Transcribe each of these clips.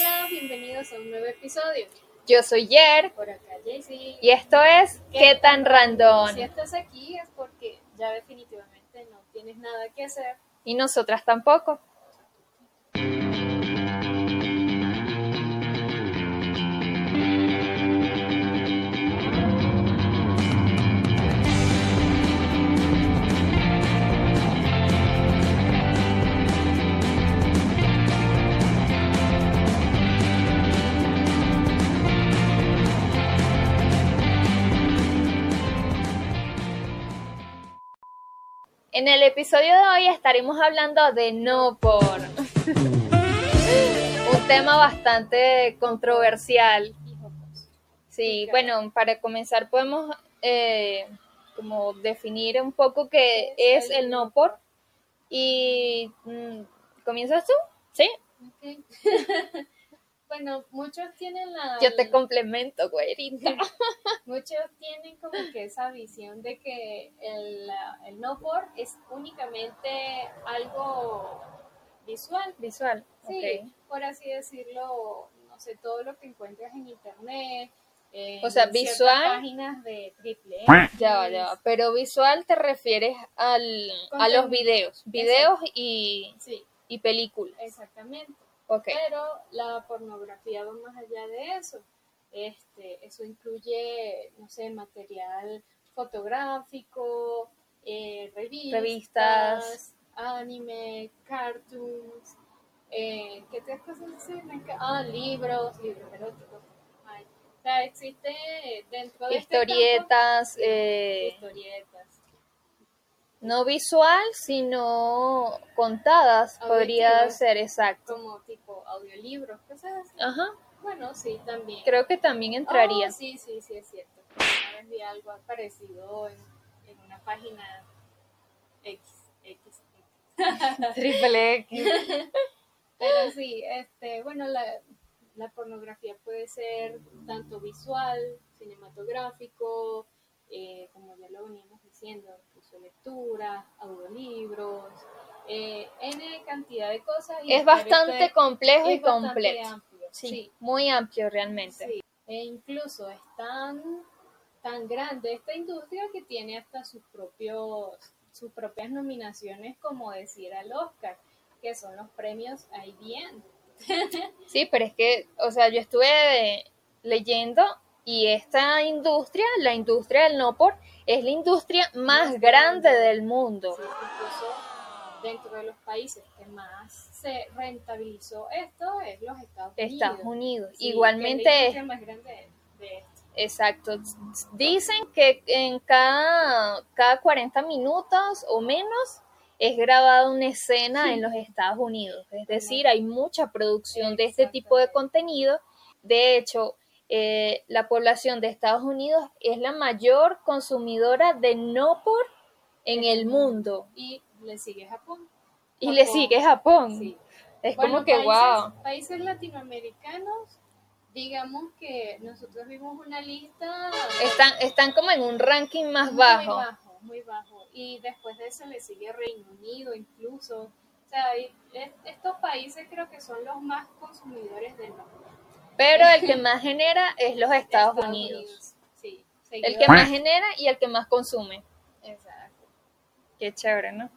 Hola, bienvenidos a un nuevo episodio. Yo soy Yer Por acá, Jaycee. y esto es ¿Qué tan random? Si estás aquí es porque ya definitivamente no tienes nada que hacer. Y nosotras tampoco. En el episodio de hoy estaremos hablando de no por. Un tema bastante controversial. Sí, bueno, para comenzar podemos eh, como definir un poco qué es el no por. Y mm, ¿comienzas tú? Sí. bueno, muchos tienen la. yo te complemento, güerita. Muchos tienen como que esa visión de que el, el no por es únicamente algo visual. Visual. Sí, por así decirlo, no sé, todo lo que encuentras en internet. en O sea, visual. páginas de triple Ya va, ya va. Pero visual te refieres al, a los videos. Videos y, Sí, y películas. exactamente. Pero la pornografía va más allá de eso. Este, eso incluye, no sé, material fotográfico, eh, revistas, Revistas. anime, cartoons, eh, ¿qué otras cosas así? Ah, libros, libros eróticos. Ay, O sea, existe dentro de este Historietas, campo, eh, historietas. No visual, sino contadas, podría ser exacto. como tipo audiolibros, cosas así. Ajá. Bueno, sí, también. Creo que también entraría. Oh, sí, sí, sí, es cierto. Una vez vi algo parecido en, en una página X, X, X. Triple X. Pero sí, este, bueno, la, la pornografía puede ser tanto visual, cinematográfico, eh, como ya lo veníamos diciendo, incluso lectura, audiolibros, eh, N cantidad de cosas. y Es bastante complejo y bastante completo. amplio, Sí, sí. muy amplio realmente. Sí, e incluso es tan, tan grande esta industria que tiene hasta sus propios sus propias nominaciones como decir al Oscar, que son los premios IBM. Sí, pero es que, o sea, yo estuve leyendo y esta industria, la industria del no por, es la industria más grande del mundo. Sí, incluso dentro de los países que más se rentabilizó esto es los Estados Unidos. Estados Unidos. Sí, que es la Igualmente, más grande de, esto. exacto. Dicen que en cada, cada 40 minutos o menos es grabada una escena en los Estados Unidos. Es decir, hay mucha producción de este tipo de contenido. De hecho, eh, la población de Estados Unidos es la mayor consumidora de no por en el mundo. Y le sigue Japón. Y le sigue Japón. Sí. Es Bueno, como que, países, wow. Países latinoamericanos, digamos que nosotros vimos una lista Están, están como en un ranking más muy bajo. bajo, muy bajo. Y después de eso le sigue Reino Unido incluso. O sea, estos países creo que son los más consumidores de no. Pero el que más genera es los Estados, Unidos. Sí, El que más genera y el que más consume. Exacto. Qué chévere, ¿no?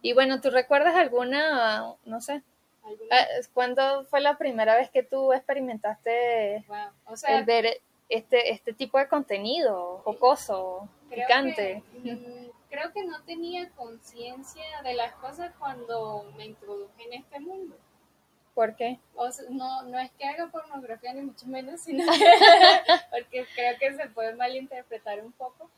Y bueno, ¿tú recuerdas alguna, no sé, Alguna- ah, cuándo fue la primera vez que tú experimentaste wow. O sea, el ver este, este tipo de contenido jocoso, creo picante? Que, mm, creo que no tenía conciencia de las cosas cuando me introduje en este mundo. ¿Por qué? O sea, no, no es que haga pornografía ni mucho menos, sino porque creo que se puede malinterpretar un poco,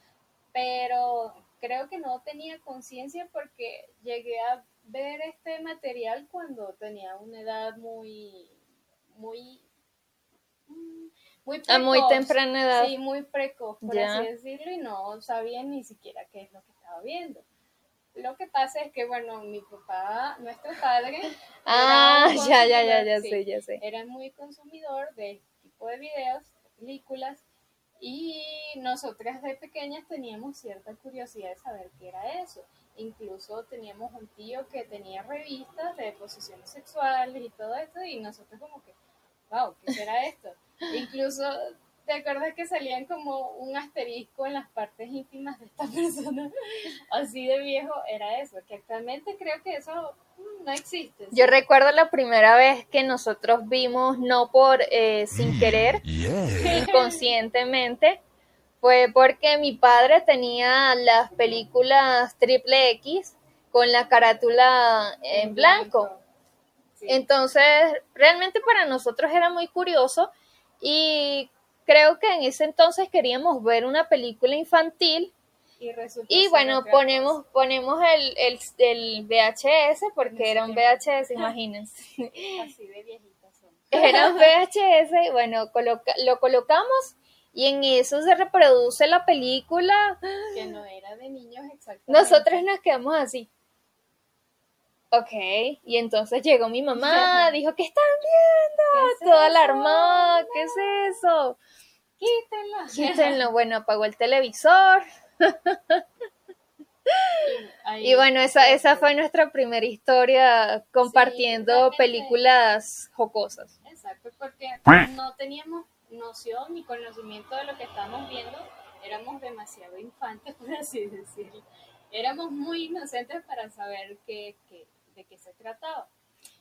pero creo que no tenía conciencia porque llegué a ver este material cuando tenía una edad muy, muy, mm, muy A muy precoz. temprana edad. Sí, muy precoz, por así decirlo, y no sabía ni siquiera qué es lo que estaba viendo. Lo que pasa es que, bueno, mi papá, nuestro padre, Ah, era un ya, ya, ya, consumidor, ya sí, sé, ya sé. era muy consumidor de este tipo de videos, de películas, y nosotras de pequeñas teníamos cierta curiosidad de saber qué era eso. Incluso teníamos un tío que tenía revistas de posiciones sexuales y todo esto, y nosotros como que, wow, ¿qué será esto? Incluso, ¿te acuerdas que salían como un asterisco en las partes íntimas de esta persona? Así de viejo era eso, que actualmente creo que eso mm, no existe. Yo recuerdo la primera vez que nosotros vimos, no por eh, sin querer, inconscientemente, fue porque mi padre tenía las películas triple X con la carátula en blanco. Entonces, realmente para nosotros era muy curioso y creo que en ese entonces queríamos ver una película infantil y, bueno, ponemos, ponemos el, el, VHS porque era un VHS, imagínense. Así de viejitas Era un VHS y bueno, lo colocamos y en eso se reproduce la película. Que no era de niños exactamente. Nosotros nos quedamos así. Ok, y entonces llegó mi mamá, dijo, ¿qué están viendo? Toda alarmada, ¿qué es eso? Quítenlo. Quítenlo. Bueno, apagó el televisor. y bueno, esa, esa fue nuestra primera historia compartiendo películas jocosas. Exacto, porque no teníamos noción ni conocimiento de lo que estábamos viendo, éramos demasiado infantes, por así decirlo. Éramos muy inocentes para saber qué, qué, de qué se trataba.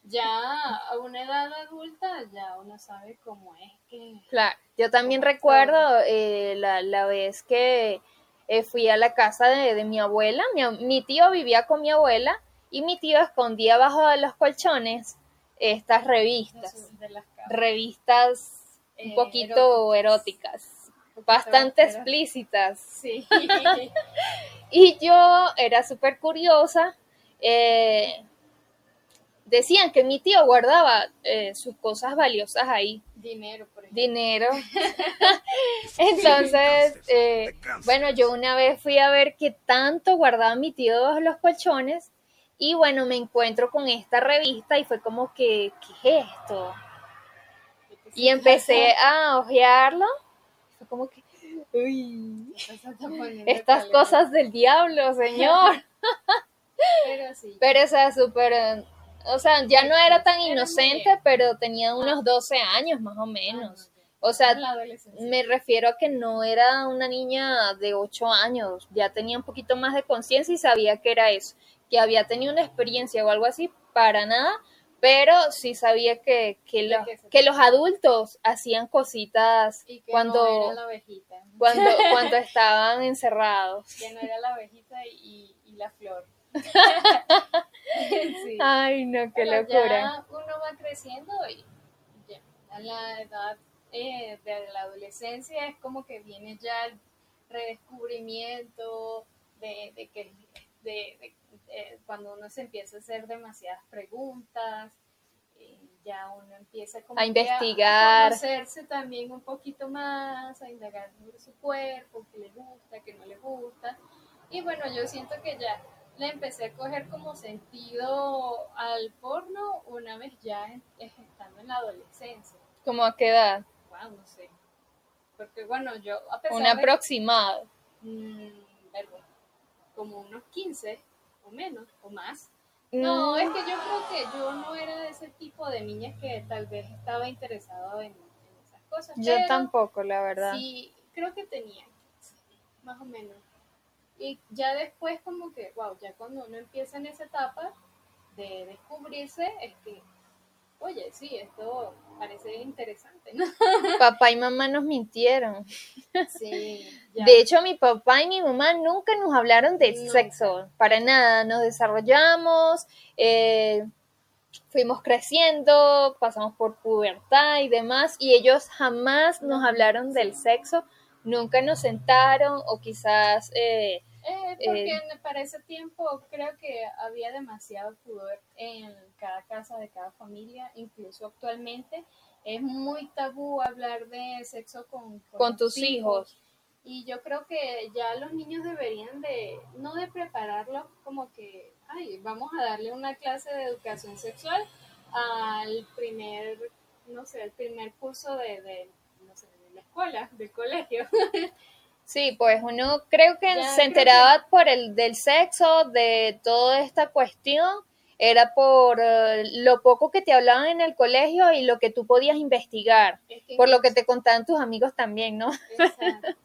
Ya a una edad adulta ya uno sabe cómo es que... Claro, yo también recuerdo eh, la, la, vez que eh, fui a la casa de, de mi abuela, mi, mi, tío vivía con mi abuela y mi tío escondía bajo de los colchones estas revistas, revistas un eh, poquito eróticas, bastante explícitas. Sí. y yo era súper curiosa. Eh, decían que mi tío guardaba eh, sus cosas valiosas ahí. Dinero, por ejemplo. Dinero. Entonces, bueno, yo una vez fui a ver qué tanto guardaba mi tío bajo los colchones y bueno, me encuentro con esta revista y fue como que, ¿qué es esto? Y empecé a ojearlo. Fue como que, uy, estas cosas del diablo, señor. Pero sí. Pero o sea, súper, o sea, ya no era tan inocente, pero tenía unos 12 años más o menos. O sea, me refiero a que no era una niña de 8 años, ya tenía un poquito más de conciencia y sabía que era eso, que había tenido una experiencia o algo así, para nada, pero sí sabía que, que, que los adultos hacían cositas cuando, cuando, cuando estaban encerrados. Que no era la abejita y, y la flor. Ay, no, qué locura. Ya uno va creciendo y ya a la edad eh, de la adolescencia es como que viene ya el redescubrimiento de, de que de, eh, cuando uno se empieza a hacer demasiadas preguntas, eh, ya uno empieza como a investigar, a, conocerse también un poquito más, a indagar sobre su cuerpo, qué le gusta, qué no le gusta. Y bueno, yo siento que ya le empecé a coger como sentido al porno una vez ya estando en la adolescencia. ¿Cómo a qué edad? Wow, no sé. Porque bueno, yo a pesar Un aproximado. Mmm, como unos 15 o menos o más. No, es que yo creo que yo no era de ese tipo de niñas que tal vez estaba interesado en, esas cosas. Yo tampoco, la verdad. Sí, creo que tenía, más o menos. Y ya después como que, wow, ya cuando uno empieza en esa etapa de descubrirse, es que oye, sí, esto parece interesante, ¿no? Papá y mamá nos mintieron. Sí. De hecho, mi papá y mi mamá nunca nos hablaron de sexo, para nada. Nos desarrollamos, eh, fuimos creciendo, pasamos por pubertad y demás, y ellos jamás nos hablaron del sexo, nunca nos sentaron o quizás... Eh, eh, porque para ese tiempo creo que había demasiado pudor en cada casa de cada familia, incluso actualmente es muy tabú hablar de sexo con, con, tus hijos. Y yo creo que ya los niños deberían de, no de prepararlos como que, ay, vamos a darle una clase de educación sexual al primer, no sé, el primer curso de la escuela, del colegio. Sí, pues uno creo que se enteraba por el del sexo, de toda esta cuestión era por eh, lo poco que te hablaban en el colegio y lo que tú podías investigar, Es que por lo que te contaban tus amigos también, ¿no? Exacto.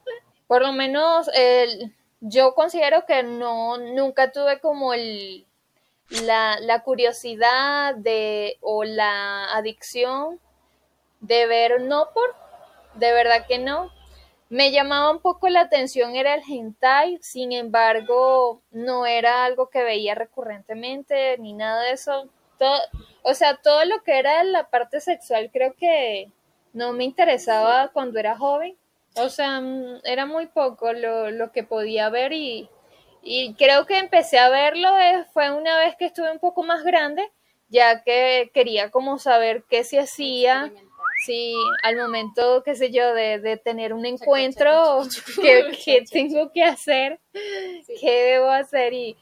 Por lo menos el- yo considero que no, nunca tuve como el, la, la curiosidad de, o la adicción de ver no por, de verdad que no. Me llamaba un poco la atención era el hentai, sin embargo, no era algo que veía recurrentemente ni nada de eso. Todo, o sea, todo lo que era la parte sexual creo que no me interesaba cuando era joven. O sea, mm, era muy poco lo, lo que podía ver y, y creo que empecé a verlo eh, fue una vez que estuve un poco más grande, ya que quería como saber qué se hacía, Si al momento, qué sé yo, de, de tener un encuentro, qué, qué tengo que hacer, Sí. qué debo hacer y,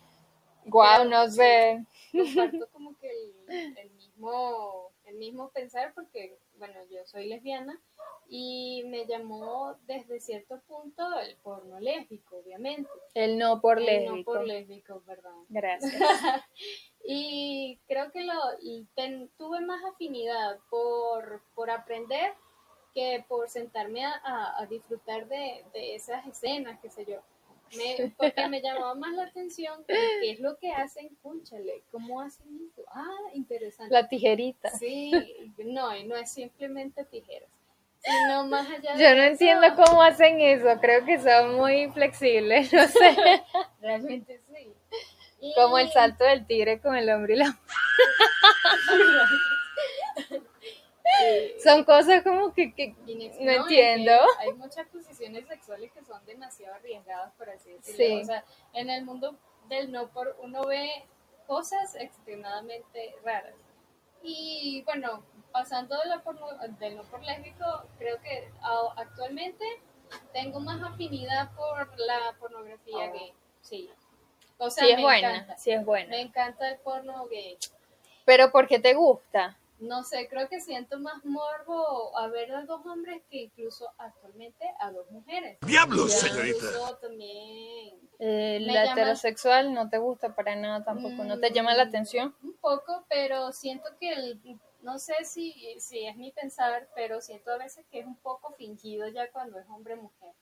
wow, no sé. comparto como que el, el mismo el mismo pensar porque bueno yo soy lesbiana y me llamó desde cierto punto el porno lésbico obviamente El no por El lésbico. no por lésbico perdón Gracias. y creo que lo y ten- tuve más afinidad por, por aprender que por sentarme a, a- a disfrutar de, de esas escenas, qué sé yo. Me, porque me llamaba más la atención qué es lo que hacen, cúnchale, cómo hacen eso. Ah, interesante. La tijerita. Sí, no, y no es simplemente tijeras, sino más allá de Yo no eso, entiendo cómo hacen eso, creo que son muy flexibles, no sé. Realmente sí. Y- Como el salto del tigre con el hombre y la Son cosas como que, no entiendo. Hay muchas posiciones sexuales que son demasiado arriesgadas, por así decirlo. Sí. O sea, en el mundo del no por uno ve cosas extremadamente raras. Y bueno, pasando de la porno- del no por lésbico, creo que actualmente tengo más afinidad por la pornografía gay. Sí. O sea, sí es me buena, encanta. sí es buena. Me encanta el porno gay. Pero ¿por qué te gusta? No sé, creo que siento más morbo a ver a dos hombres que incluso actualmente a dos mujeres. ¡Diablos, señorita! Incluso también Eh, la llama- heterosexual no te gusta para nada tampoco, ¿no te llama la Mm, atención? un poco, pero siento que el, no sé si, si es mi pensar, pero siento a veces que es un poco fingido ya cuando es hombre-mujer.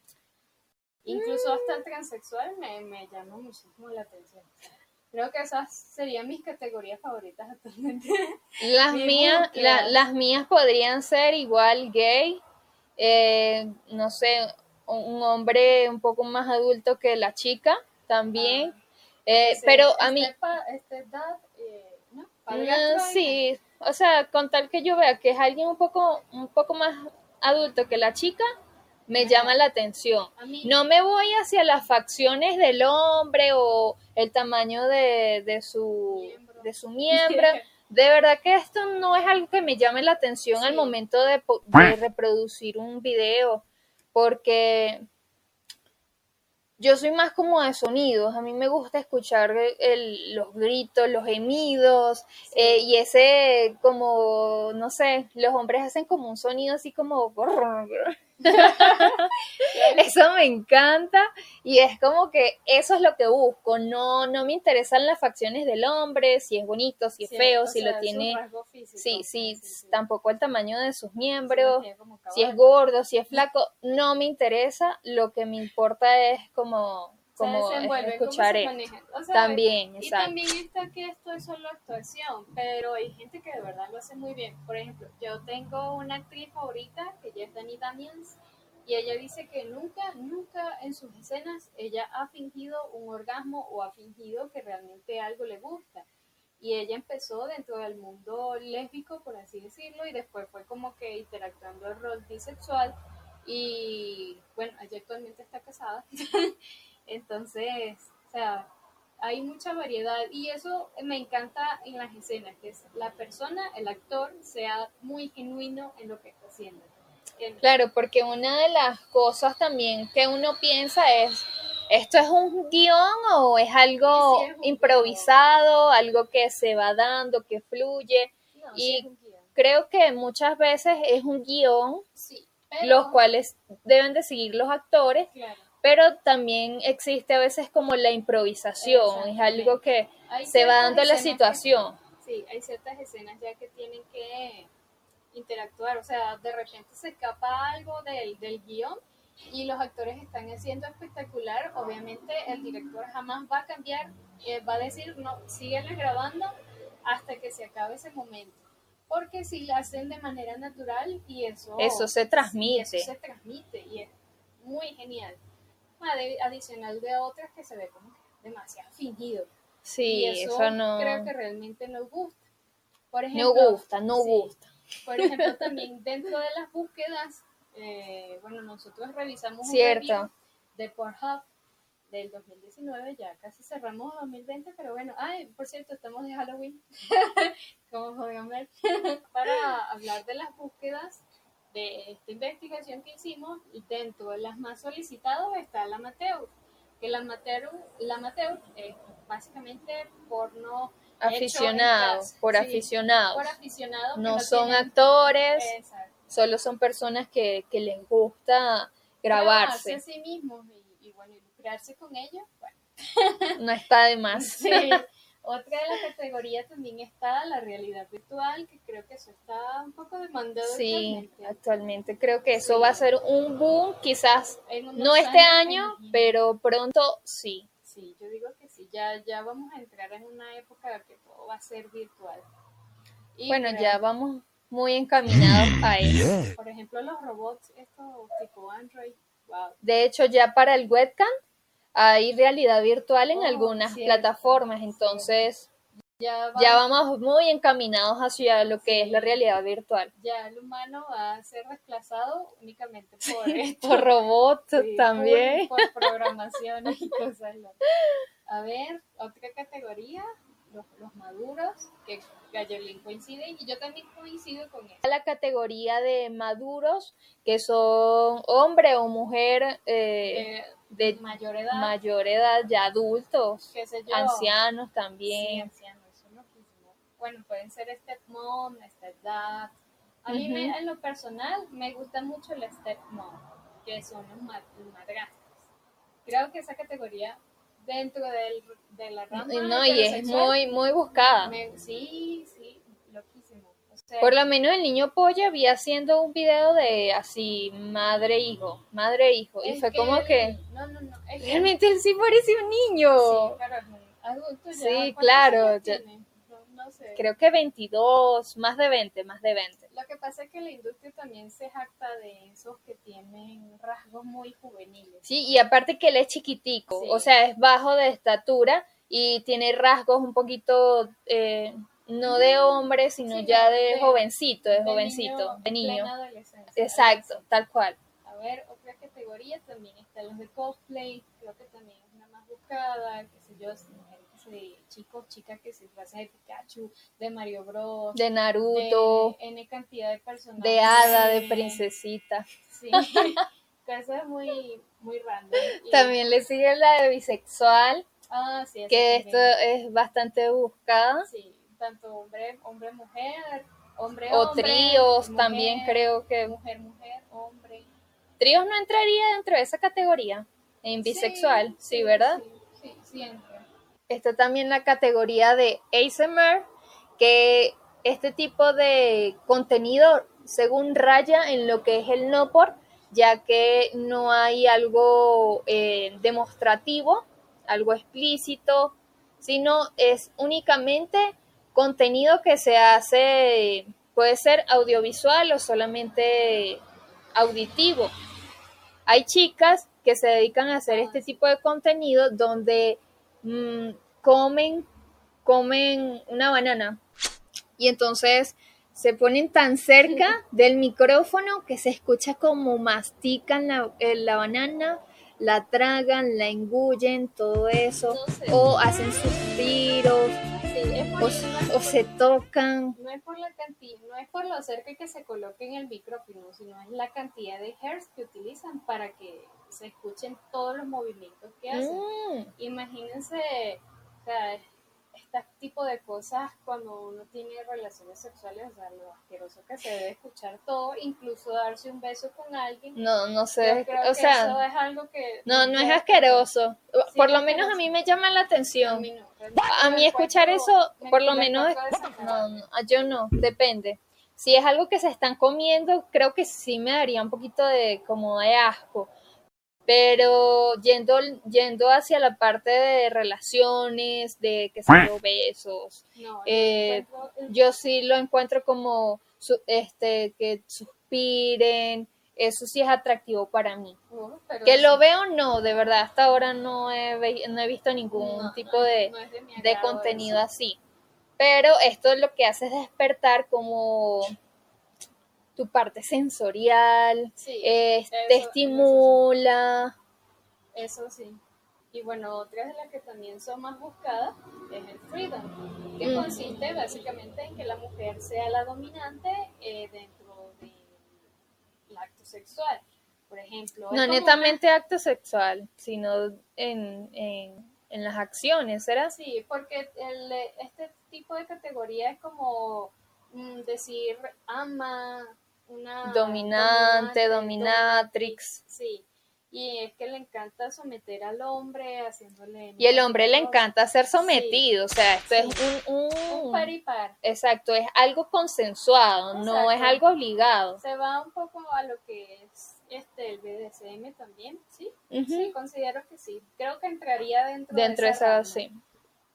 Incluso hasta el transexual me, me llama muchísimo la atención. Creo que esas serían mis categorías favoritas actualmente. Las mías, la- las mías podrían ser igual gay, eh, no sé, un un hombre un poco más adulto que la chica también. Eh, Ese- pero a mí, este pa- este edad, eh, ¿no? Mm, sí, o sea, con tal que yo vea que es alguien un poco, un poco más adulto que la chica, me llama la atención. No me voy hacia las facciones del hombre o el tamaño de, de su Miembro. de su miembro. De verdad que esto no es algo que me llame la atención al momento de reproducir un video, porque yo soy más como de sonidos. A mí me gusta escuchar el- los gritos, los gemidos, eh, y ese como, no sé, los hombres hacen como un sonido así como... Eso me encanta y es como que eso es lo que busco. No, no me interesan las facciones del hombre, si es bonito, si es Sí, feo, si sea, lo tiene... físico, Sí, sí, sí. tampoco el tamaño de sus miembros, si es gordo, si es flaco, no me interesa. Lo que me importa es como, Se como cómo escuchar se esto. manejan. O sea, También, Y exacto. también está que esto es solo actuación, pero hay gente que de verdad lo hace muy bien. Por ejemplo, yo tengo una actriz favorita que ella es Dani Daniels y ella dice que nunca, nunca en sus escenas ella ha fingido un orgasmo o ha fingido que realmente algo le gusta. Y ella empezó dentro del mundo lésbico, por así decirlo, y después fue como que interactuando el rol bisexual. Y bueno, ella actualmente está casada. Entonces, o sea, hay mucha variedad y eso me encanta en las escenas, que es la persona, el actor, sea muy genuino en lo que está haciendo. Claro, porque una de las cosas también que uno piensa es, ¿esto es un guion o es algo Sí, sí, es un improvisado, algo que se va dando, que fluye? no, y- sí. Creo que muchas veces es un guion, pero- los cuales deben de seguir los actores, claro, pero también existe a veces como la improvisación, es algo que hay se va dando la que- situación. Sí, hay ciertas escenas ya que tienen que interactuar, o sea, de repente se escapa algo del, del guion y los actores están haciendo espectacular, obviamente el director jamás va a cambiar, eh, va a decir, no, síguenla grabando hasta que se acabe ese momento, porque si la hacen de manera natural y eso, Eso se transmite. eso se transmite y es muy genial, adicional de otras que se ve como que demasiado fingido. Sí, y eso, eso, no, creo que realmente no gusta. Por no gusta, no sí, gusta. Por ejemplo, también dentro de las búsquedas, eh, bueno, nosotros revisamos Cierto. un review de Pornhub del 2019, ya casi cerramos 2020, pero bueno, ay, por cierto, estamos de Halloween, como podrán ver, para hablar de las búsquedas de esta investigación que hicimos, y dentro de las más solicitadas está la amateur, que la amateur, la amateur es básicamente porno Aficionados, por Sí, aficionados. por aficionados No son tienen- actores, Exacto. solo son personas que, que les gusta Grabarse grabarse. a sí mismos y, y bueno, y lucrarse con ellos. Bueno, No está de más. sí. Otra de las categorías también está la realidad virtual, que creo que eso está un poco demandado Sí, actualmente. actualmente creo que eso Sí. va a ser un boom, quizás no este año, pero pronto sí. Sí, yo digo que sí, ya, ya vamos a entrar en una época que todo va a ser virtual. Y Bueno, creo- ya vamos muy encaminados a eso. Por ejemplo, los robots, estos tipo Android, wow. De hecho, ya para el webcam hay realidad virtual en Oh, algunas cierto, plataformas, entonces Ya, va- ya vamos muy encaminados hacia lo que es la realidad virtual. ya el humano va a ser desplazado únicamente por esto. Por robots Sí, también. Por, por programación y cosas. A ver, otra categoría, los, los maduros, que Gallolín coincide y yo también coincido con eso. La categoría de maduros, que son hombre o mujer eh, Eh, de mayor edad, mayor edad, ya adultos, qué sé yo. ancianos Sí, también. ancianos, eso es loquísimo. Bueno, pueden ser stepmom, stepdad. A mí Ujú. me- en lo personal me gusta mucho el stepmom, que son los, ma- los madrastros. Creo que esa categoría dentro del, de la rama No, y es muy, muy buscada. me- sí, sí, Por lo menos el niño polla vi haciendo un video de así, madre hijo, madre hijo, y fue como que No, no, no. Es que, realmente él sí parece un niño. sí, claro, es un adulto ya. Sí, ¿cuántos claro, años ya- tiene? No, no sé. Creo que 22, más de 20, más de 20. Lo que pasa es que la industria también se jacta de esos que tienen rasgos muy juveniles. Sí, y aparte que él es chiquitico, Sí. o sea, es bajo de estatura y tiene rasgos un poquito, eh, no de hombre, sino Sí, ya de, de- jovencito, de, de jovencito, niño de niño. Exacto, tal cual. A ver, otra categoría también están los de cosplay, creo que también es una más buscada, qué sé yo, se, chicos, chicas que se disfrazan de Pikachu, de Mario Bros, De Naruto, de N cantidad de personajes. de hada, de princesita. Sí, cosas muy, muy random. Y- También le sigue la de bisexual, ah, sí, que esto es bastante buscada. Sí, tanto hombre, hombre, mujer, hombre, O hombre, tríos mujer, también creo que... Mujer, mujer, hombre. Tríos no entraría dentro de esa categoría, en bisexual, sí, ¿verdad? Sí, sí, sí entra. Está también la categoría de ASMR, que este tipo de contenido según raya en lo que es el no por, ya que no hay algo eh, demostrativo, algo explícito, sino es únicamente contenido que se hace, puede ser audiovisual o solamente auditivo. Hay chicas que se dedican a hacer este tipo de contenido donde mm, comen, comen una banana y entonces se ponen tan cerca del micrófono que se escucha como mastican la, eh, la banana, la tragan, la engullen, todo eso, No sé. o hacen suspiros, Sí, o se tocan. no es por la cantidad, no es por lo cerca que se coloque en el micrófono, sino es la cantidad de hertz que utilizan para que se escuchen todos los movimientos que hacen. Mm, Imagínense, o sea, este tipo de cosas cuando uno tiene relaciones sexuales, o sea, lo asqueroso que se debe escuchar todo, incluso darse un beso con alguien. No, no sé, creo o que sea, eso es algo que... no, no es que- asqueroso. Sí, Por lo menos a mí me llama la A atención. mí no, realmente A mí escuchar eso, por lo me menos, no, yo no, depende. Si es algo que se están comiendo, creo que sí me daría un poquito de como de asco. Pero yendo, yendo hacia la parte de relaciones, de que se besos, No, eh, yo sí lo encuentro como este que suspiren, eso sí es atractivo para mí. Pero Que sí. lo veo no, de verdad, hasta ahora no he, no he visto ningún tipo de, es de contenido eso. así. Pero esto lo que hace es despertar como tu parte sensorial, Sí, eh, eso- te eso estimula. Eso sí. Y bueno, otras de las que también son más buscadas es el freedom, que Mm. consiste básicamente en que la mujer sea la dominante eh, dentro del acto sexual. Por ejemplo, No netamente acto sexual, sino en, en, en las acciones, ¿será? sí, porque el, este tipo de categoría es como mm, decir ama, una Dominante, dominante, dominatrix. Sí. Y es que le encanta someter al hombre, haciéndole... Y el hombre le encanta ser sometido, o sea, esto es un, Un un- par y par. exacto, es algo consensuado, no es algo obligado. Se va un poco a lo que es este el BDSM también, ¿sí? Sí, considero que sí. Creo que entraría dentro, Dentro de esa rama. sí.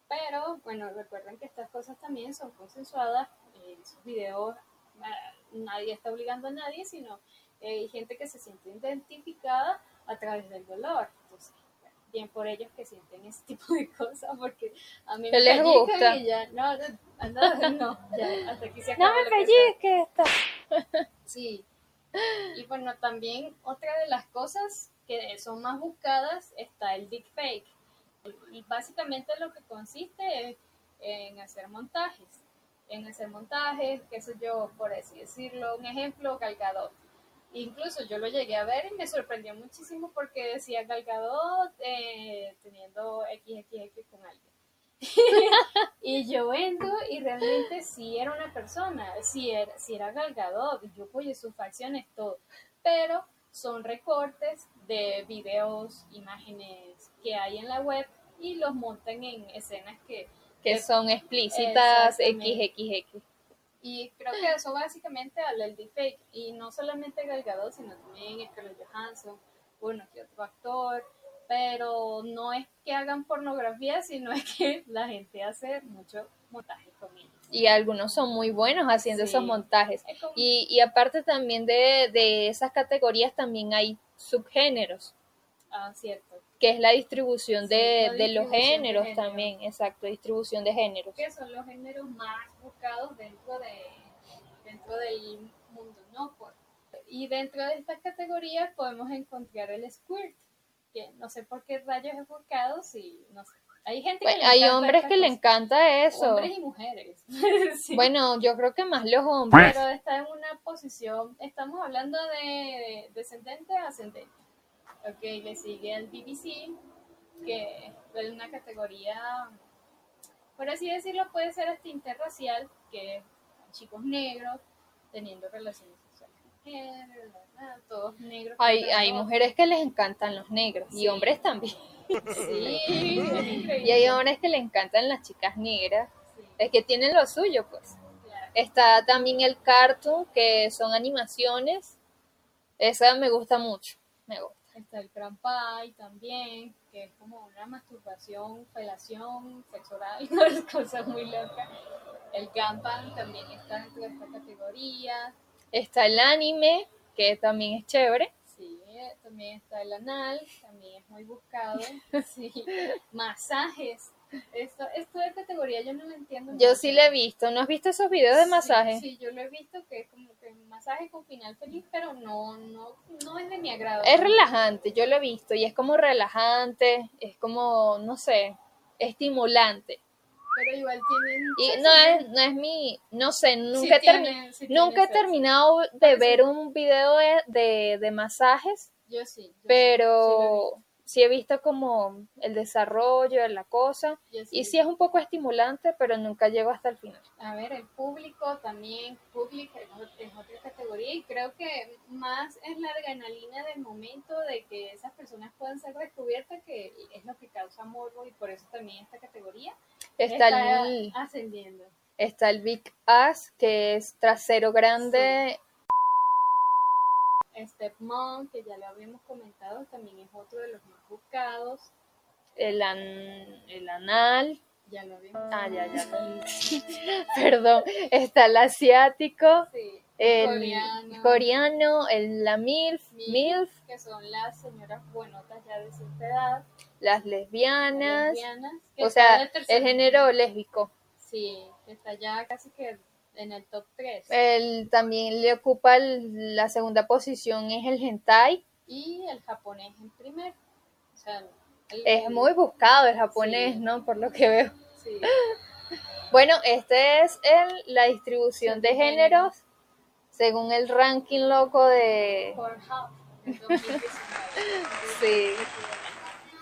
Pero, bueno, recuerden que estas cosas también son consensuadas. En sus videos ah, nadie está obligando a nadie, sino hay gente que se siente identificada a través del dolor. Entonces, bien por ellos que sienten ese tipo de cosas, porque a mí me les gusta. y ya, no, no, no, no, ya, hasta aquí se No acabó me lo que sea. pellizques esta. Sí. Y bueno, también otra de las cosas que son más buscadas está el deepfake. Y básicamente lo que consiste es en hacer montajes. En hacer montajes, qué sé yo, por así decirlo. Un ejemplo, Gal Gadot. Incluso yo lo llegué a ver y me sorprendió muchísimo porque decía Gal Gadot eh, teniendo XXX con alguien. y yo entro y realmente sí era una persona, sí era, sí era Gal Gadot, y yo oye sus facciones, todo, pero son recortes de videos, imágenes que hay en la web y los montan en escenas que, Que son explícitas. XXX. y creo que eso básicamente habla el deepfake y no solamente Gal Gadot, sino también Scarlett Johansson, uno que otro actor, pero no es que hagan pornografía, sino es que la gente hace mucho montaje con ellos. Y algunos son muy buenos haciendo Sí. esos montajes. Es como- Y, y aparte también de, de esas categorías también hay subgéneros, Ah, cierto. Que es la distribución Sí, de, la de los distribución de géneros género. también, exacto, distribución de géneros. que son los géneros más buscados dentro de dentro del mundo no Por- y dentro de estas categorías podemos encontrar el squirt que no sé por qué rayos es buscado si no sé hay gente que Bueno, le hay hombres que le encanta eso. hombres y mujeres Sí. Bueno, yo creo que más los hombres. pero está en una posición estamos hablando de descendente a ascendente ok le sigue el BBC que es una categoría por así decirlo puede ser hasta interracial que es chicos negros teniendo relaciones sexuales con mujeres todos negros Hay, hay todos. mujeres que les encantan los negros y hombres también. sí Y hay hombres que le encantan las chicas negras. Sí, Es que tienen lo suyo, pues. claro. Está también el cartoon, que son animaciones. Esa me gusta mucho. Me gusta. Está el crampai también, que es como una masturbación, felación, sexo oral, cosas muy locas. El gangbang también está dentro de esta categoría. Está el anime, que también es chévere. Sí, también está el anal, también es muy buscado. Sí, masajes. Esto, esto de categoría yo no lo entiendo. Yo mucho. sí le he visto. ¿No has visto esos videos de Sí, masaje? Sí, yo lo he visto que es como que masaje con final feliz, pero no, no, no es de mi agrado. Es relajante, yo lo he visto. Y es como relajante, es como, no sé, estimulante. Pero igual tienen... Y no sí, es, no es mi, no sé, sí nunca, he, termi- tienen- sí nunca he terminado de ver un video de, de, de masajes, Yo sí. yo sí, pero sí he visto como el desarrollo de la cosa Yo y sí es un poco estimulante, pero nunca llego hasta el final. A ver, el público también, público es ot- es otra categoría y creo que más es la adrenalina del momento de que esas personas puedan ser descubiertas que es lo que causa morbo y por eso también esta categoría Está, el, ascendiendo. está el Big Ass, que es trasero grande. Stepmom, que ya lo habíamos comentado, también es otro de los más buscados. El, an- el anal, Ya lo habíamos Ah, ya, ya. perdón, está el asiático, Sí, el coreano, coreano, el, la MILF, Milf. MILF, que son las señoras buenotas ya de cierta edad, las lesbianas, o sea, el género lésbico. Sí, que está ya casi que en el top 3. El, también le ocupa el- la segunda posición, es el hentai. Y el japonés en primer. O sea, el- Es muy buscado el japonés, Sí. ¿no? Por lo que veo. Sí, Bueno, este es el, la distribución de géneros según el ranking loco de... Pornhub en 2019. Sí.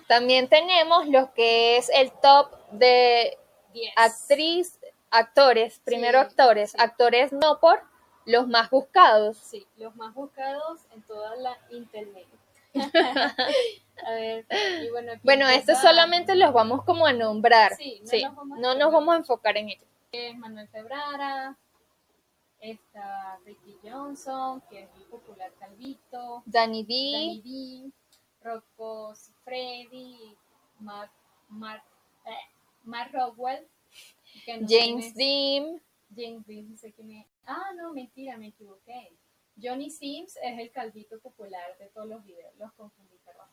También tenemos lo que es el top de 10. actriz, actores, primero Sí, actores, sí. actores no por los más buscados. Sí, los más buscados en toda la internet. a ver, y bueno, estos solamente los vamos como a nombrar. Sí, no Sí, nos vamos a nos enfocar. vamos a enfocar en ellos. es Manuel Febrara, está Ricky Johnson, que es el popular Calvito, Danny D, Danny D, Rocco Freddy, Mark, Mark, eh, Mark Rockwell, no James. Dean, James Dean, no sé quién es. Ah, no, mentira, me equivoqué. Johnny Sims es el calvito popular de todos los videos, los confundí, perdón.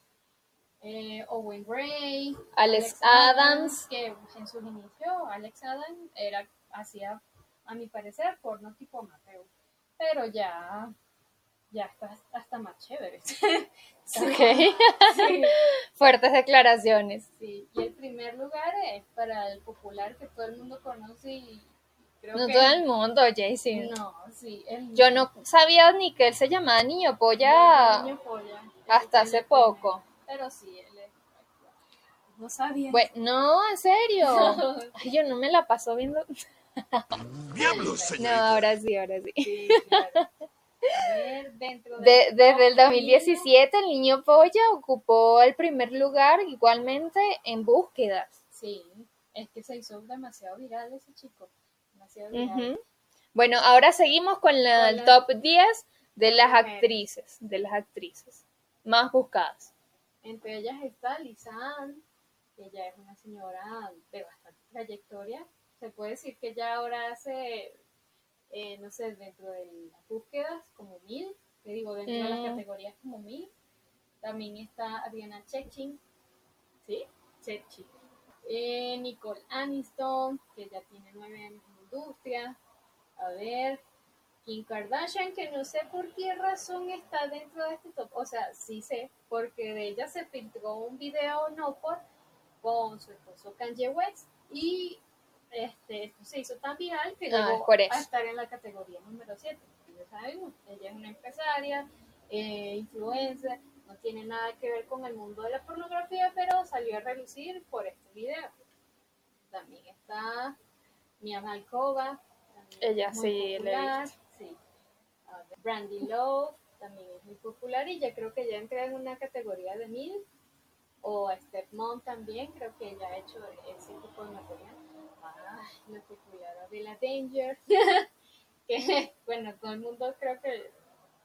Eh, Owen Gray, Alex Adams. que en sus inicios Alex Adams era, hacía, a mi parecer, porno tipo amateur, pero ya, ya está hasta más chévere. sí, ok. sí, Fuertes declaraciones. sí. Y el primer lugar es para el popular que todo el mundo conoce y creo No que... todo el mundo, Jaycee. No, sí. El, Yo no sabía ni que él se llamaba Niño Polla niño polla, hasta hace poco. Pero sí, él es. No sabía. Bueno, no, en serio. Ay, yo no me la paso viendo. ¡Diablos, No, señorita! ahora sí, ahora sí. Sí, claro. A ver, dentro de. De- desde el 2017 el Niño Polla ocupó el primer lugar igualmente en búsquedas. Sí, es que se hizo demasiado viral ese chico. Bueno, ahora seguimos con la- el top 10 de las Mujeres. actrices, de las actrices más buscadas. Entre ellas está Lisa Ann, que ella es una señora de bastante trayectoria. Se puede decir que ella ahora hace, eh, no sé, dentro de las búsquedas como mil, te digo, dentro de Mm. las categorías como mil. También está Adriana Chechin, ¿sí? Chechin. Eh, Nicole Aniston, que ya tiene nueve años industria. A ver, Kim Kardashian, que no sé por qué razón está dentro de este top. O sea, sí sé, porque de ella se filtró un video no por con su esposo Kanye West y este, esto se hizo tan viral que Ah, llegó a estar en la categoría número 7. Ya sabemos, ella es una empresaria, eh, influencer, no tiene nada que ver con el mundo de la pornografía, pero salió a relucir por este video. También está Mia Malkova. también Ella sí, la popular, sí. A ver, Brandy Love también es muy popular y ya creo que ya entra en una categoría de mil. O Stepmom también, creo que ella ha hecho ese tipo de material. Ay, la popular Bella Danger, que bueno, todo el mundo creo que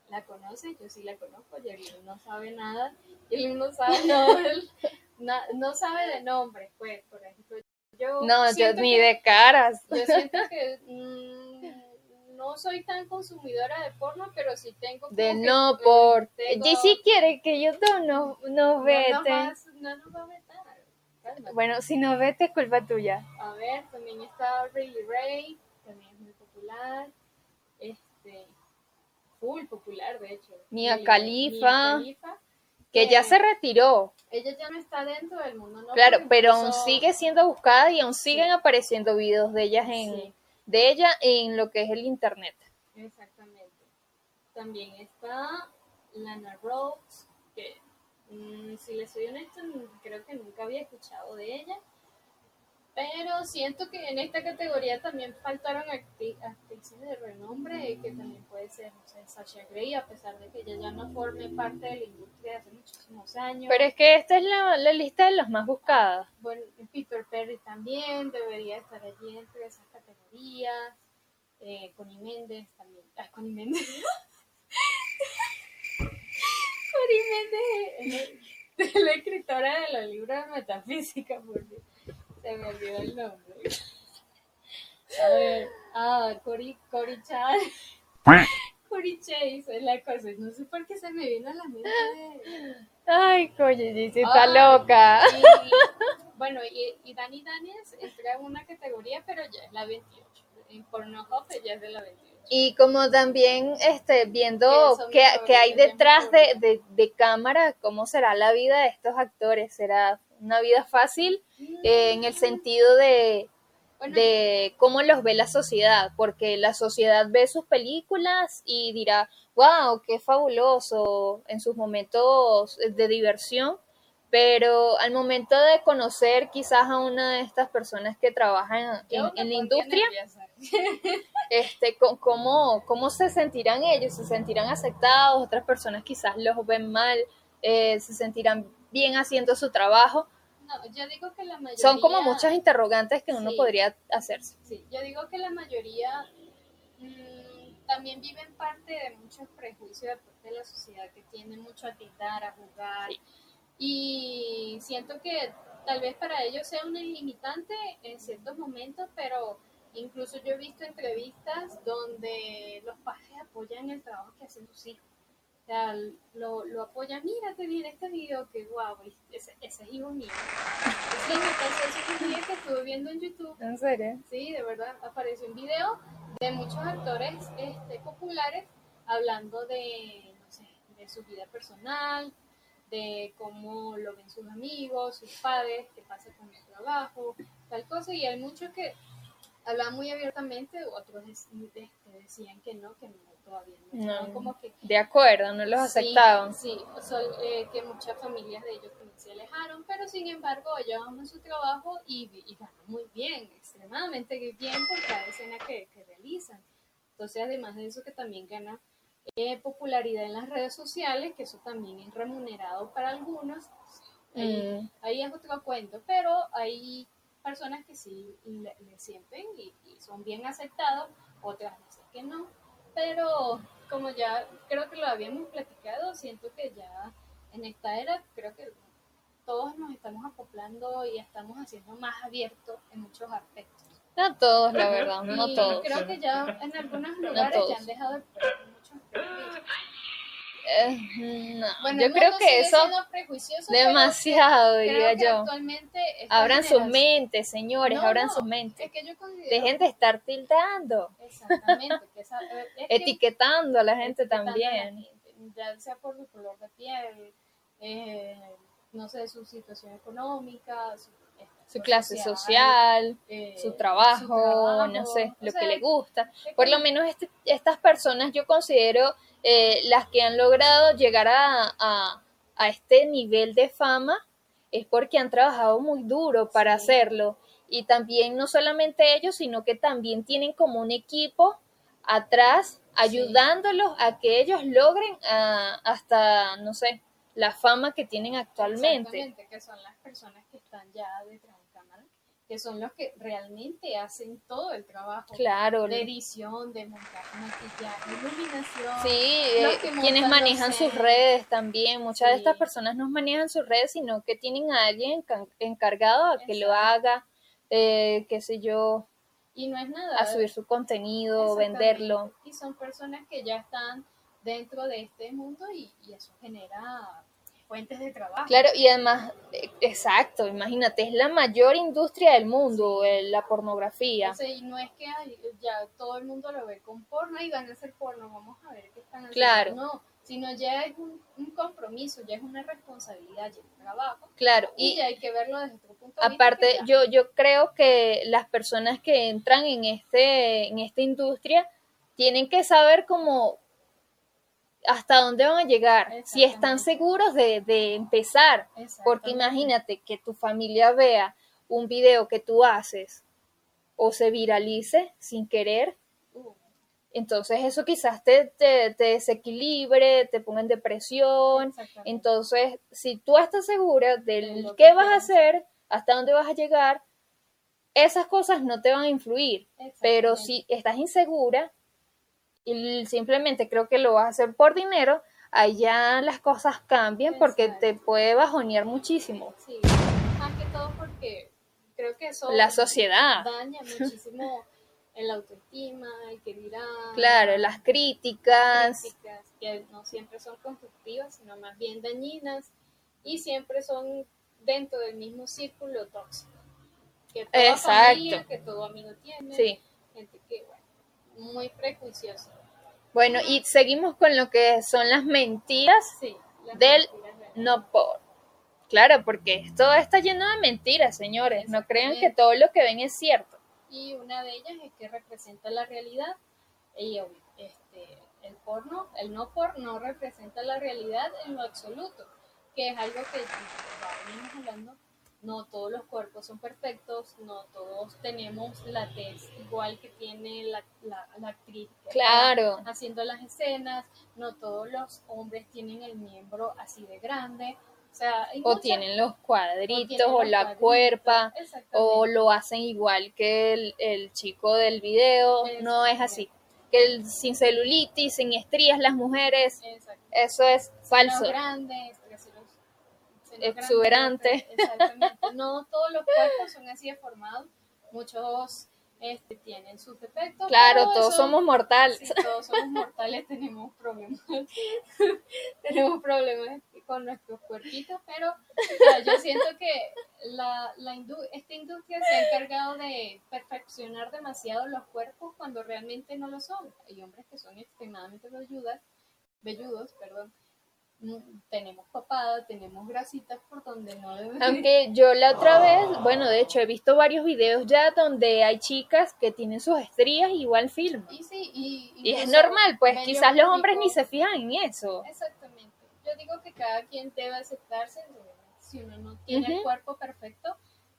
la conoce, yo sí la conozco, Yerlin no sabe nada, Yerlin no sabe, no, na- no sabe de nombres, pues, por ejemplo, yo No, yo ni que- de caras. yo siento que mm, no soy tan consumidora de porno, pero sí tengo De que, no eh, por... tengo- Jaycee quiere que yo no, no, no no vete. va, no nos va a vetar. Cálmate. Bueno, si no vete es culpa tuya. A ver, también está Riley Ray, también es muy popular. Este, full popular, de hecho. Mia Khalifa. Mia Khalifa, Que ya se retiró. Ella ya no está dentro del mundo, ¿no? Claro, pero aún sigue siendo buscada y aún siguen apareciendo videos de ellas en Sí. de ella en lo que es el internet. Exactamente. También está Lana Rhodes, que Mm, si le soy honesta, creo que nunca había escuchado de ella. Pero siento que en esta categoría también faltaron actrices de renombre, que también puede ser, sé, Sasha Grey, a pesar de que ella ya no forme parte de la industria hace muchísimos años. Pero es que esta es la, lista de las más buscadas. Bueno, Peter Perry también debería estar allí entre esas categorías. Eh, Connie Méndez también. Ah, Connie Méndez. Connie Méndez es la escritora de los libros de metafísica, porque se me olvidó el nombre. A ver, ah, Cory, Cory Chase. Cory Chase es la cosa. No sé por qué se me vino a la mente. Ay, coño, está loca. bueno, y, y Dani Daniels entra en una categoría, pero ya es la 28. En Pornhub ya es de la 28. Y como también este, viendo qué, qué hay detrás de, de, de cámara, cómo será la vida de estos actores. ¿Será una vida fácil eh, en el sentido de, de cómo los ve la sociedad, porque la sociedad ve sus películas y dirá, wow, qué fabuloso en sus momentos de diversión, pero al momento de conocer quizás a una de estas personas que trabajan en, en la industria, este, ¿cómo, ¿cómo se sentirán ellos? ¿Se sentirán aceptados? Otras personas quizás los ven mal, eh, se sentirán bien haciendo su trabajo. No, yo digo que la mayoría... Son como muchas interrogantes que uno podría hacerse. Sí, yo digo que la mayoría mm, también viven parte de muchos prejuicios de la sociedad que tiene mucho a tirar, a jugar. Y siento que tal vez para ellos sea una limitante en ciertos momentos, pero incluso yo he visto entrevistas donde los padres apoyan el trabajo que hacen sus hijos lo, lo apoya, mírate bien este video, que guau, ese, ese es hijo mío. Sí, me pasó ese video que estuve viendo en YouTube. ¿En serio? Sí, de verdad, apareció un video de muchos actores este, populares hablando de, no sé, de su vida personal, de cómo lo ven sus amigos, sus padres, qué pasa con el trabajo, tal cosa, y hay muchos que hablaban muy abiertamente, otros decían que no, que no no, como que, de acuerdo, no los aceptaban. Sí, eh, que muchas familias de ellos se alejaron, pero sin embargo ellos aman su trabajo y, y ganan muy bien, extremadamente bien por cada escena que, realizan. Entonces, además de eso, que también gana eh, popularidad en las redes sociales, que eso también es remunerado para algunos. Ahí, mm. ahí es otro cuento, pero hay personas que sí le, sienten y, y, son bien aceptados, otras veces que no pero como ya creo que lo habíamos platicado, siento que ya en esta era creo que todos nos estamos acoplando y estamos haciendo más abiertos en muchos aspectos. No todos, la verdad, no todos. Creo que ya en algunos lugares ya han dejado de muchos eh, no, yo creo que eso demasiado diría yo. abran sus mentes, señores, abran sus mentes. Dejen de estar tildando. Exactamente. etiquetando a la gente también. ya sea por su color de piel, eh, no sé, su situación económica, su, su clase social, eh, su, trabajo, no sé, lo que le gusta. Por lo menos este, estas personas yo considero eh, las que han logrado llegar a, a, este nivel de fama es porque han trabajado muy duro para hacerlo. Y también no solamente ellos, sino que también tienen como un equipo atrás ayudándolos a que ellos logren hasta, no sé, la fama que tienen actualmente. Exactamente, que son las personas que están ya detrás que son los que realmente hacen todo el trabajo claro. de edición, de montaje, maquillaje, iluminación. Sí, eh, quienes manejan sus redes también. Muchas de estas personas no manejan sus redes, sino que tienen a alguien encargado a que lo haga, eh, qué sé yo. Y no es nada. A subir su contenido, venderlo. Y son personas que ya están dentro de este mundo y eso genera fuentes de trabajo. Claro, y además, eh, exacto, imagínate, es la mayor industria del mundo, eh, la pornografía. O y no es que ya todo el mundo lo ve con porno y van a hacer porno, vamos a ver qué están haciendo. Claro. No, sino ya es un, compromiso, ya es una responsabilidad, ya es un trabajo. Claro. Y, ya hay que verlo desde otro punto de aparte, vista. Aparte, yo, yo creo que las personas que entran en, este, en esta industria tienen que saber cómo hasta dónde van a llegar, si están seguros de, de empezar, porque imagínate que tu familia vea un video que tú haces o se viralice sin querer, Uh, entonces eso quizás te, te, te desequilibre, te ponga en depresión. Entonces, si tú estás segura De del qué que vas a hacer, hasta dónde vas a llegar, esas cosas no te van a influir. Pero si estás insegura y simplemente creo que lo vas a hacer por dinero, ya las cosas cambian porque te puede bajonear muchísimo. Sí, más que todo porque creo que eso La sociedad, daña muchísimo el autoestima, el que dirán. claro, las críticas, críticas que no siempre son constructivas, sino más bien dañinas y siempre son dentro del mismo círculo tóxico. Que toda Exacto. familia, que todo amigo tiene, sí. gente que, bueno, muy prejuiciosa. Bueno, y seguimos con lo que son las mentiras Sí, las Del- mentiras no por. Claro, porque todo está lleno de mentiras, señores. No crean que todo lo que ven es cierto. y una de ellas es que representa la realidad y este, el porno, el no por no representa la realidad en lo absoluto, que es algo que venimos hablando, no todos los cuerpos son perfectos, no todos tenemos la tez igual que tiene la, la, la actriz Claro. haciendo las escenas, no todos los hombres tienen el miembro así de grande, o sea, O muchas- tienen los o cuadritos tienen o, los la cuadritos, cuerpa o lo hacen igual que el, el chico del video. No es así. Que el, sin celulitis, sin estrías, las mujeres, Exacto. eso es falso. Exuberante. Exactamente. No todos los cuerpos son así de formados. Muchos este, tienen sus defectos. Claro, todos somos mortales. sí, todos somos mortales, tenemos problemas. tenemos problemas con nuestros cuerpitos, pero yo siento que la, la indu- esta industria se ha encargado de perfeccionar demasiado los cuerpos cuando realmente no lo son. Hay hombres que son extremadamente velludas, velludos, perdón. Tenemos papada, tenemos grasitas por donde no debe Aunque yo la otra vez, bueno, de hecho he visto varios videos ya donde hay chicas que tienen sus estrías igual film. Y sí, y, Y es normal, pues quizás los hombres ni se fijan en eso. Exactamente. Yo digo que cada quien debe aceptarse. Si uno no tiene el cuerpo perfecto,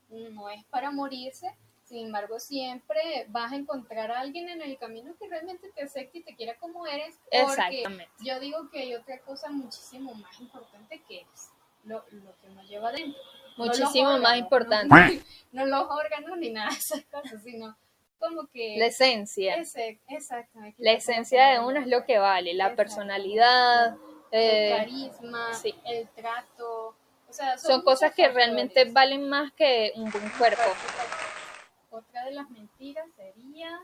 no es para morirse. Sin embargo, siempre vas a encontrar a alguien en el camino que realmente te acepte y te quiera como eres. Porque Exactamente. yo digo que hay otra cosa muchísimo más importante que es lo, lo que uno lleva dentro. No los Muchísimo más importante. No, no los órganos ni nada de esas cosas, sino como que... La esencia. Ese- exactamente. La esencia de uno es lo que vale, la personalidad. el eh, carisma, sí. el trato. O sea, son cosas que factores. realmente valen más que un buen cuerpo. Otra de las mentiras sería.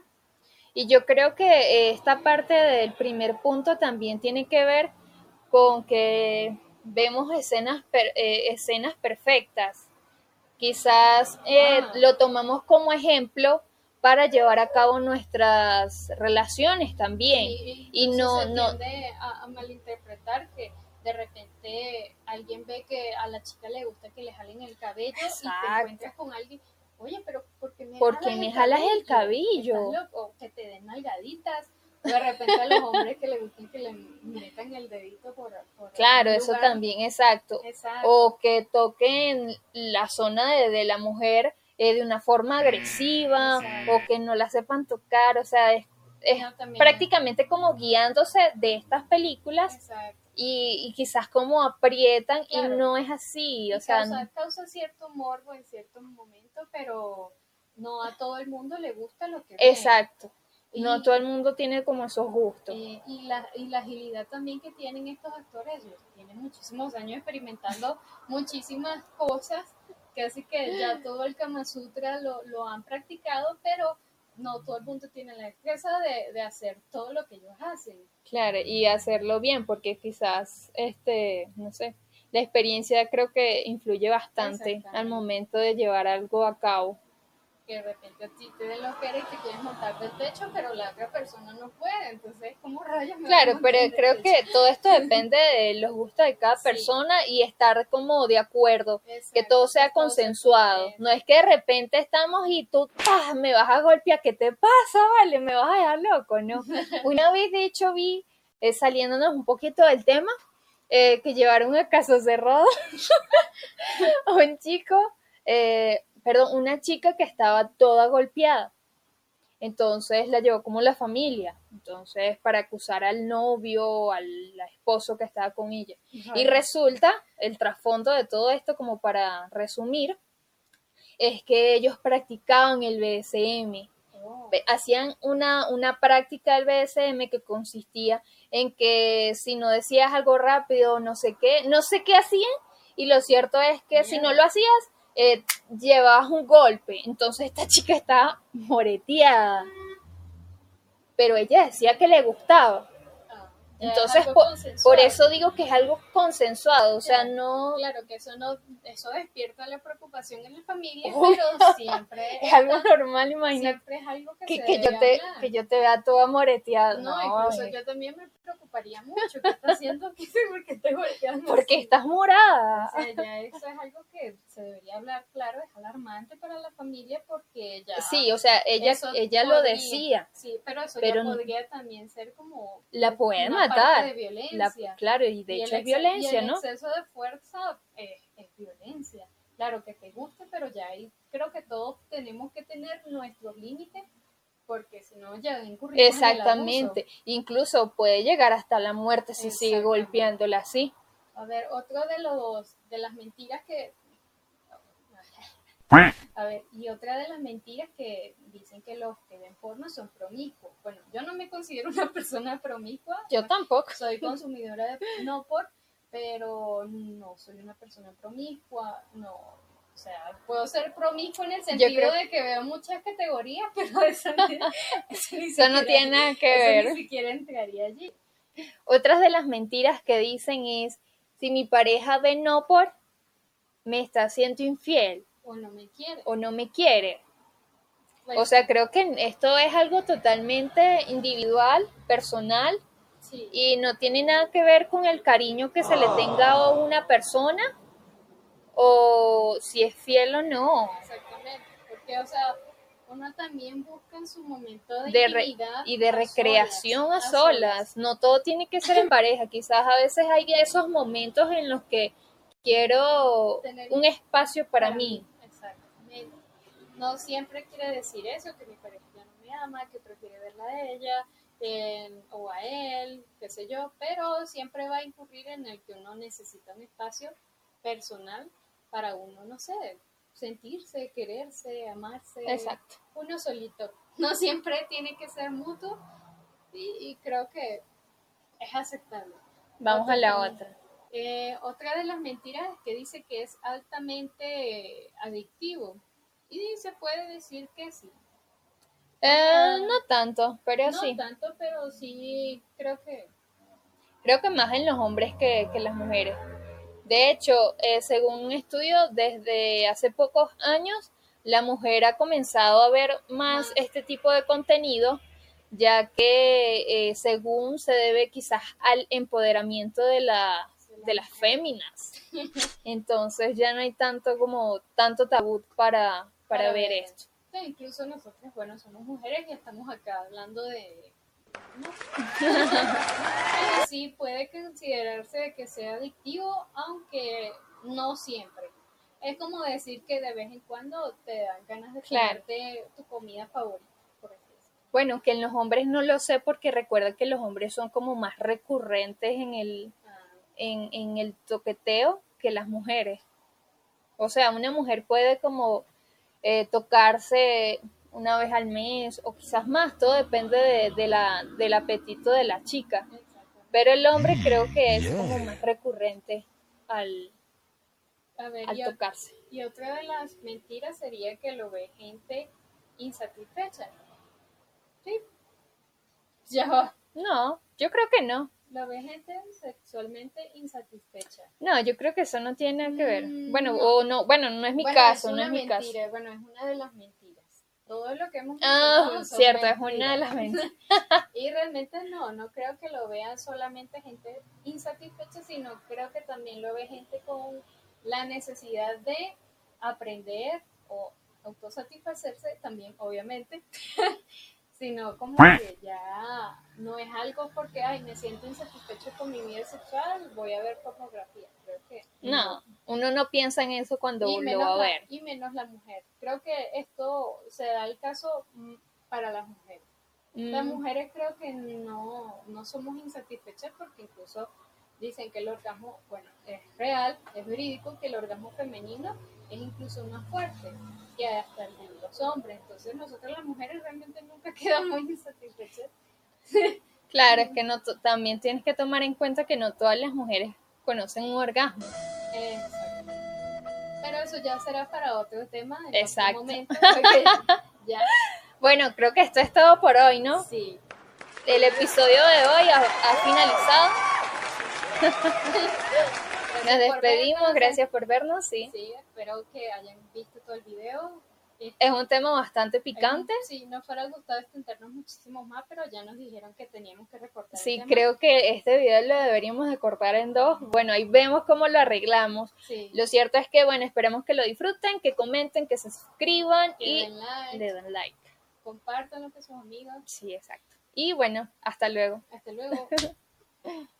Y yo creo que eh, esta parte del primer punto también tiene que ver con que vemos escenas, per- eh, escenas perfectas. Quizás eh, Ah. lo tomamos como ejemplo para llevar a cabo nuestras relaciones también. y, y no- se no- a, a malinterpretar que de repente alguien ve que a la chica le gusta que le jalen el cabello y te Exacto. encuentras con alguien. Oye, pero ¿por qué me, ¿Por qué me jalas el cabello? ¿Estás loco? O que te den nalgaditas. O de repente a los hombres que le gustan que le metan el dedito por. por Claro, eso lugar. también, exacto. Exacto. o que toquen la zona de, de la mujer eh, de una forma agresiva Exacto. o que no la sepan tocar, o sea, es, es No, prácticamente como guiándose de estas películas Exacto. Y, y quizás como aprietan Claro. y no es así, o Y sea, causa, causa cierto morbo en ciertos momentos, pero no a todo el mundo le gusta lo que exacto, Y, no todo el mundo tiene como esos gustos. eh, y, la, y la agilidad también que tienen estos actores, ellos tienen muchísimos años experimentando muchísimas cosas, que así que ya todo el Kama Sutra lo, lo han practicado, pero no todo el mundo tiene la destreza de, de hacer todo lo que ellos hacen. Claro, y hacerlo bien, porque quizás, este, no sé, la experiencia creo que influye bastante al momento de llevar algo a cabo. Que de repente a ti te den los quieres y te quieres montar del techo, pero la otra persona no puede, entonces, ¿cómo rayos me Claro, pero creo techo? que todo esto depende de los gustos de cada Sí. persona y estar como de acuerdo, que todo sea que todo consensuado. No es que de repente estamos y tú ¡pah! me vas a golpear, ¿qué te pasa? Vale, me vas a dejar loco, ¿no? Una vez de hecho vi eh, saliéndonos un poquito del tema, eh, que llevaron a caso cerrado a un chico, eh, perdón, una chica que estaba toda golpeada. Entonces la llevó como la familia, entonces para acusar al novio, al esposo que estaba con ella. Y resulta, el trasfondo de todo esto, como para resumir, es que ellos practicaban el BSM. Oh. Hacían una, una práctica del BSM que consistía en que si no decías algo rápido, no sé qué, no sé qué hacían, y lo cierto es que si no lo hacías, eh, llevabas un golpe. Entonces esta chica estaba moreteada. Pero ella decía que le gustaba. Entonces, por, por eso digo que es algo consensuado, o sea, Claro. no Claro que eso no, eso despierta la preocupación en la familia, Uy. pero siempre es algo normal, imagínate. siempre es algo que, Que, se que debe yo te, hablar. que yo te vea toda moreteada. No, No, incluso eh, yo también me preocuparía mucho. ¿Qué está haciendo aquí? ¿Por qué te porque así? estás morada. O sea, ya eso es algo que se debería hablar claro, es alarmante para la familia porque ya... Sí, o sea, ella, ella lo podría- decía. Sí, pero eso pero ya podría también ser como... La pueden una parte matar. de La- violencia. claro, y de Y hecho es violencia, y el ¿no? exceso de fuerza es, es violencia. Claro que te guste, pero ya ahí creo que todos tenemos que tener nuestros límites porque si no ya incurrimos en el Exactamente. Incluso puede llegar hasta la muerte si sigue Exactamente. golpeándola así. abuso. A ver, otro de los de las mentiras que a ver, y otra de las mentiras que dicen que los que ven porno son promiscuos. Bueno, yo no me considero una persona promiscua. Yo tampoco. soy consumidora de no por, pero no soy una persona promiscua, no, o sea, puedo ser promiscua en el sentido creo- de que veo muchas categorías, pero eso, no tiene nada que eso ver. Ni siquiera entraría allí. Otras de las mentiras que dicen es, si mi pareja ve no por, me está siendo infiel O no me quiere. o no me quiere. O sea, creo que esto es algo totalmente individual, personal, sí, y no tiene nada que ver con el cariño que se le tenga a una persona o si es fiel o no. exactamente. Porque, o sea, uno también busca en su momento de, De re- y de a recreación a solas, solas. No todo tiene que ser en pareja. Quizás a veces hay esos momentos en los que quiero Tener un espacio para mí. No siempre quiere decir eso, que mi pareja ya no me ama, que prefiere verla a ella eh, o a él, qué sé yo, pero siempre va a incurrir en el que uno necesita un espacio personal para uno, no sé, sentirse, quererse, amarse. Exacto. Uno solito. No siempre tiene que ser mutuo y, y creo que es aceptable. Vamos a la también. otra. Eh, otra de las mentiras es que dice que es altamente adictivo. Y se puede decir que sí. Eh, no tanto, pero no sí. tanto, pero sí creo que Creo que más en los hombres que, que las mujeres. De hecho, eh, según un estudio, desde hace pocos años, la mujer ha comenzado a ver más Más. este tipo de contenido, ya que eh, según se debe quizás al empoderamiento de, la, de las féminas. Entonces ya no hay tanto como tanto tabú para, para, Para ver ver. esto. sí, incluso nosotros, bueno, somos mujeres y estamos acá hablando de... sí puede considerarse que sea adictivo, aunque no siempre. Es como decir que de vez en cuando te dan ganas de Claro. comerte tu comida favorita, por. Bueno, que en los hombres no lo sé porque recuerda que los hombres son como más recurrentes en el, Ah, en, en el toqueteo que las mujeres. O sea, una mujer puede como eh, tocarse una vez al mes o quizás más, todo depende de, de la, del apetito de la chica. Pero el hombre creo que es como más recurrente al, A ver, al y, tocarse. y otra de las mentiras sería que lo ve gente insatisfecha. Sí. Ya va. No, yo creo que no. Lo ve gente sexualmente insatisfecha. No, yo creo que eso no tiene nada que ver. Mm, Bueno, no. o no, bueno, no es mi Bueno, caso, es no es mi caso. Bueno, es una de las mentiras. Todo lo que hemos Ah, cierto, es una de las mentiras. Y realmente no, no creo que lo vean solamente gente insatisfecha, sino creo que también lo ve gente con la necesidad de aprender o autosatisfacerse también, obviamente, sino como que ya no es algo porque, ay, me siento insatisfecho con mi vida sexual, voy a ver pornografía. Creo que No, uno no piensa en eso cuando menos, va a la, ver. y menos la mujer. Creo que esto se da el caso mm, para las mujeres. Las Mm, mujeres creo que no, no somos insatisfechas porque incluso dicen que el orgasmo, bueno, es real, es verídico que el orgasmo femenino es incluso más fuerte que hasta el de los hombres. Entonces nosotros las mujeres realmente nunca quedamos insatisfechas. Claro, es que no también tienes que tomar en cuenta que no todas las mujeres conocen un orgasmo. Exacto. Pero eso ya será para otro tema. En Exacto. Otro momento, ya, Bueno, creo que esto es todo por hoy, ¿no? sí. El episodio de hoy ha, ha finalizado. Nos despedimos, gracias por vernos, sí. Sí, espero que hayan visto todo el video. Es un tema bastante picante. Sí, nos fuera gustado extendernos muchísimo más, pero ya nos dijeron que teníamos que recortar. Sí, creo que este video lo deberíamos de cortar en dos. Bueno, ahí vemos cómo lo arreglamos. Sí, Lo cierto es que, bueno, esperemos que lo disfruten, que comenten, que se suscriban que y den like, le den like. compártanlo con sus amigos. Sí, exacto. Y bueno, hasta luego. Hasta luego.